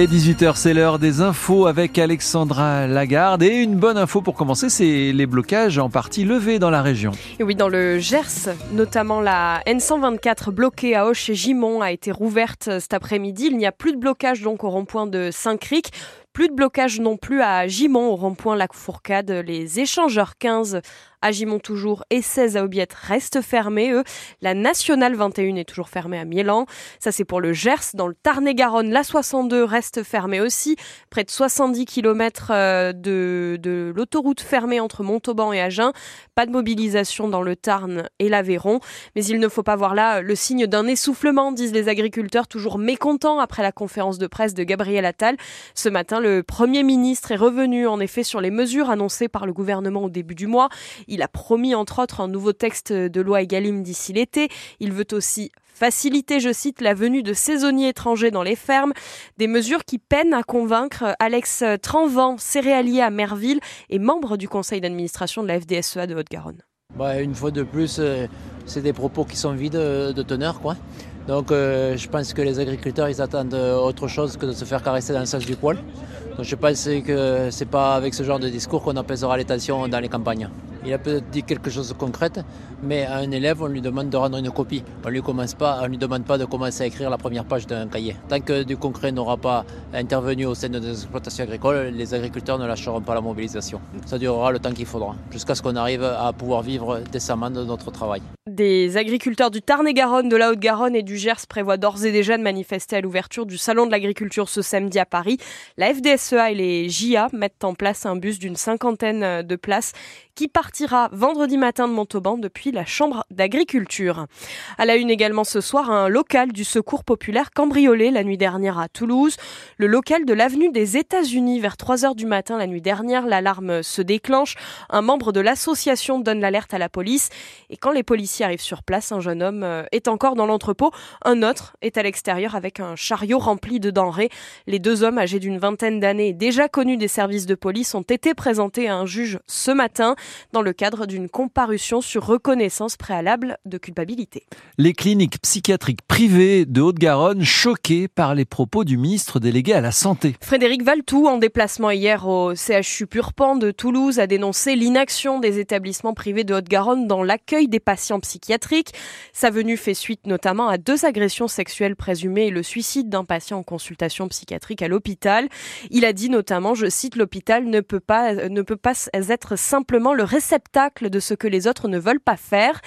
Et 18h, c'est l'heure des infos avec Alexandra Lagarde. Et une bonne info pour commencer, c'est les blocages en partie levés dans la région. Et oui, dans le Gers, notamment la N124 bloquée à Auch et Gimont a été rouverte cet après-midi. Il n'y a plus de blocage donc au rond-point de Saint-Cric. Plus de blocage non plus à Gimont, au rond-point Lac Fourcade. Les échangeurs 15 à Gimont toujours et 16 à Aubiette restent fermés, eux. La nationale 21 est toujours fermée à Miélan. Ça, c'est pour le Gers. Dans le Tarn-et-Garonne, la 62 reste fermée aussi. Près de 70 km euh, de, de l'autoroute fermée entre Montauban et Agen. Pas de mobilisation dans le Tarn et l'Aveyron. Mais il ne faut pas voir là le signe d'un essoufflement, disent les agriculteurs, toujours mécontents après la conférence de presse de Gabriel Attal. Ce matin, Premier ministre est revenu en effet sur les mesures annoncées par le gouvernement au début du mois. Il a promis entre autres un nouveau texte de loi Egalim d'ici l'été. Il veut aussi faciliter, je cite, la venue de saisonniers étrangers dans les fermes, des mesures qui peinent à convaincre Alex Tranvant, céréalier à Merville et membre du conseil d'administration de la FDSEA de Haute-Garonne. Bah, une fois de plus, euh, c'est des propos qui sont vides de teneur. Donc euh, je pense que les agriculteurs, ils attendent autre chose que de se faire caresser dans le sens du poil. Donc je pense que c'est pas avec ce genre de discours qu'on apaisera les tensions dans les campagnes. Il a peut-être dit quelque chose de concret, mais à un élève, on lui demande de rendre une copie. On lui commence pas, on lui demande pas de commencer à écrire la première page d'un cahier. Tant que du concret n'aura pas intervenu au sein des exploitations agricoles, les agriculteurs ne lâcheront pas la mobilisation. Ça durera le temps qu'il faudra, jusqu'à ce qu'on arrive à pouvoir vivre décemment de notre travail. Des agriculteurs du Tarn-et-Garonne, de la Haute-Garonne et du Gers prévoient d'ores et déjà de manifester à l'ouverture du Salon de l'agriculture ce samedi à Paris. La FDSEA et les JA mettent en place un bus d'une cinquantaine de places qui partira vendredi matin de Montauban depuis la Chambre d'agriculture. À la une également ce soir, un local du secours populaire cambriolé la nuit dernière à Toulouse. Le local de l'avenue des États-Unis vers 3 heures du matin la nuit dernière, l'alarme se déclenche. Un membre de l'association donne l'alerte à la police et quand les policiers arrivent sur place, un jeune homme euh, est encore dans l'entrepôt. Un autre est à l'extérieur avec un chariot rempli de denrées. Les deux hommes âgés d'une vingtaine d'années, déjà connus des services de police, ont été présentés à un juge ce matin dans le cadre d'une comparution sur reconnaissance préalable de culpabilité. Les cliniques psychiatriques privées de Haute-Garonne choquées par les propos du ministre délégué à la Santé. Frédéric Valtou, en déplacement hier au CHU Purpan de Toulouse, a dénoncé l'inaction des établissements privés de Haute-Garonne dans l'accueil des patients psychiatriques. Sa venue fait suite notamment à deux agressions sexuelles présumées et le suicide d'un patient en consultation psychiatrique à l'hôpital. Il a dit notamment, je cite, l'hôpital ne peut pas, ne peut pas être simplement le de ce que les autres ne veulent pas faire.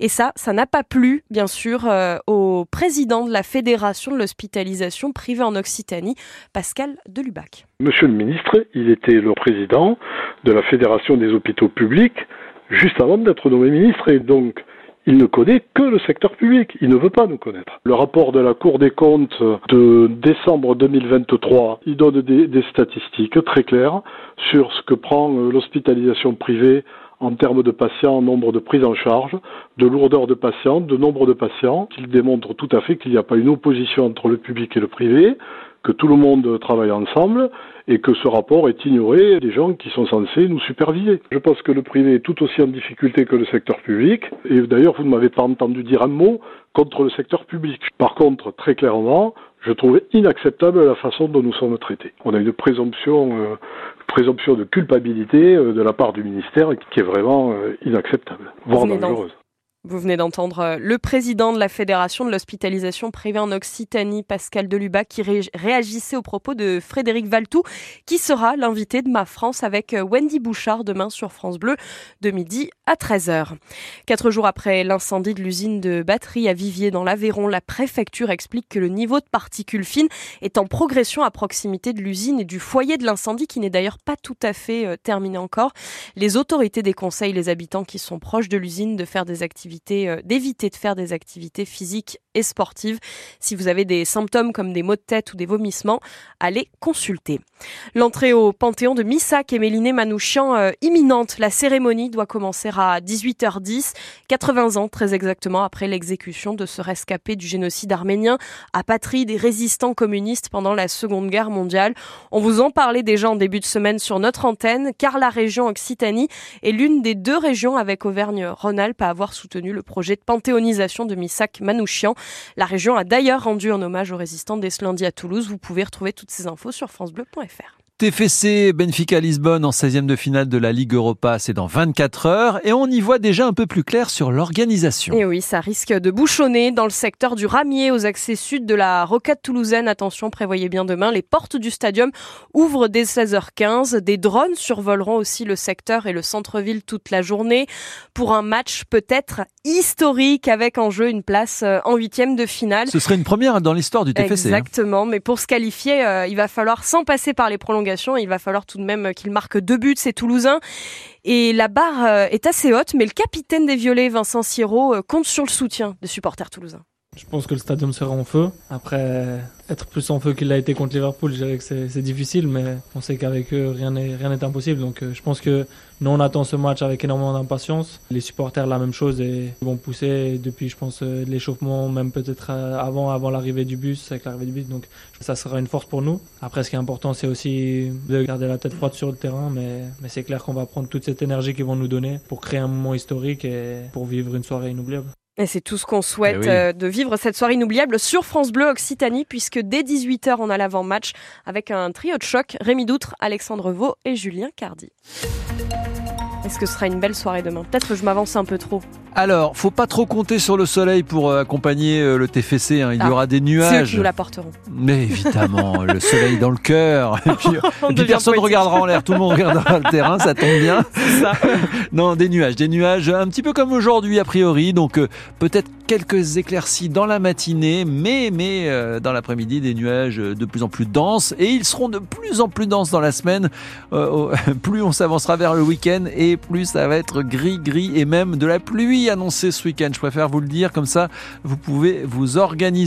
Et ça, ça n'a pas plu, bien sûr, euh, au président de la Fédération de l'hospitalisation privée en Occitanie, Pascal Delubac. Monsieur le ministre, il était le président de la Fédération des hôpitaux publics juste avant d'être nommé ministre et donc il ne connaît que le secteur public, il ne veut pas nous connaître. Le rapport de la Cour des comptes de décembre 2023, il donne des, des statistiques très claires sur ce que prend euh, l'hospitalisation privée en termes de patients, nombre de prises en charge, de lourdeur de patients, de nombre de patients. Il démontre tout à fait qu'il n'y a pas une opposition entre le public et le privé, que tout le monde travaille ensemble et que ce rapport est ignoré des gens qui sont censés nous superviser. Je pense que le privé est tout aussi en difficulté que le secteur public et d'ailleurs vous ne m'avez pas entendu dire un mot contre le secteur public. Par contre, très clairement, je trouvais inacceptable la façon dont nous sommes traités. On a une présomption, euh, présomption de culpabilité euh, de la part du ministère qui est vraiment euh, inacceptable, voire dangereuse. Vous venez d'entendre euh, le président de la Fédération de l'hospitalisation privée en Occitanie, Pascal Delubac, qui réagissait au propos de Frédéric Valtou, qui sera l'invité de Ma France avec euh, Wendy Bouchard demain sur France Bleu de midi à 13h. Quatre jours après l'incendie de l'usine de batterie à Vivier dans l'Aveyron, la préfecture explique que le niveau de particules fines est en progression à proximité de l'usine et du foyer de l'incendie qui n'est d'ailleurs pas tout à fait euh, terminé encore. Les autorités déconseillent les habitants qui sont proches de l'usine de faire des activités euh, d'éviter de faire des activités physiques et sportives. Si vous avez des symptômes comme des maux de tête ou des vomissements, allez consulter. L'entrée au Panthéon de Missac et Méliné Manouchian euh, imminente. La cérémonie doit commencer à 18h10, 80 ans très exactement après l'exécution de ce rescapé du génocide arménien, patrie des résistants communistes pendant la Seconde Guerre mondiale. On vous en parlait déjà en début de semaine sur notre antenne, car la région Occitanie est l'une des deux régions avec Auvergne-Rhône-Alpes à avoir soutenu le projet de panthéonisation de Missak Manouchian. La région a d'ailleurs rendu un hommage aux résistants dès à Toulouse. Vous pouvez retrouver toutes ces infos sur francebleu.fr. TFC Benfica Lisbonne en 16e de finale de la Ligue Europa, c'est dans 24 heures et on y voit déjà un peu plus clair sur l'organisation. Et oui, ça risque de bouchonner dans le secteur du Ramier aux accès sud de la rocade toulousaine. Attention, prévoyez bien demain, les portes du stadium ouvrent dès 16h15. Des drones survoleront aussi le secteur et le centre-ville toute la journée pour un match peut-être historique avec en jeu une place euh, en huitième de finale. Ce serait une première dans l'histoire du TFC. Hein. Exactement, mais pour se qualifier, euh, il va falloir sans passer par les prolongations il va falloir tout de même qu'il marque deux buts, c'est Toulousain. Et la barre euh, est assez haute, mais le capitaine des Violets, Vincent Siro, euh, compte sur le soutien des supporters toulousains. Je pense que le stadium sera en feu. Après, être plus en feu qu'il l'a été contre Liverpool, je dirais que c'est difficile, mais on sait qu'avec eux, rien n'est impossible. Donc, euh, je pense que nous, on attend ce match avec énormément d'impatience. Les supporters, la même chose, et vont pousser depuis, je pense, euh, l'échauffement, même peut-être euh, avant, avant l'arrivée du bus, avec l'arrivée du bus. Donc, ça sera une force pour nous. Après, ce qui est important, c'est aussi de garder la tête froide sur le terrain, mais, mais c'est clair qu'on va prendre toute cette énergie qu'ils vont nous donner pour créer un moment historique et pour vivre une soirée inoubliable. Et c'est tout ce qu'on souhaite eh euh, de vivre cette soirée inoubliable sur France Bleu Occitanie, puisque dès 18h, on a l'avant-match avec un trio de choc Rémi Doutre, Alexandre Vaux et Julien Cardi. Est-ce que ce sera une belle soirée demain? Peut-être que je m'avance un peu trop. Alors, faut pas trop compter sur le soleil pour euh, accompagner euh, le TFC. Hein. Il y ah, aura des nuages. Ceux qui nous l'apporteront. Mais évidemment, le soleil dans le cœur. Et puis, personne ne regardera en l'air. Tout le monde regardera le terrain. Ça tombe bien. Ça. non, des nuages, des nuages, un petit peu comme aujourd'hui a priori. Donc euh, peut-être quelques éclaircies dans la matinée, mais mais dans l'après-midi des nuages de plus en plus denses et ils seront de plus en plus denses dans la semaine. plus on s'avancera vers le week-end et plus ça va être gris, gris et même de la pluie annoncé ce week-end. Je préfère vous le dire, comme ça, vous pouvez vous organiser.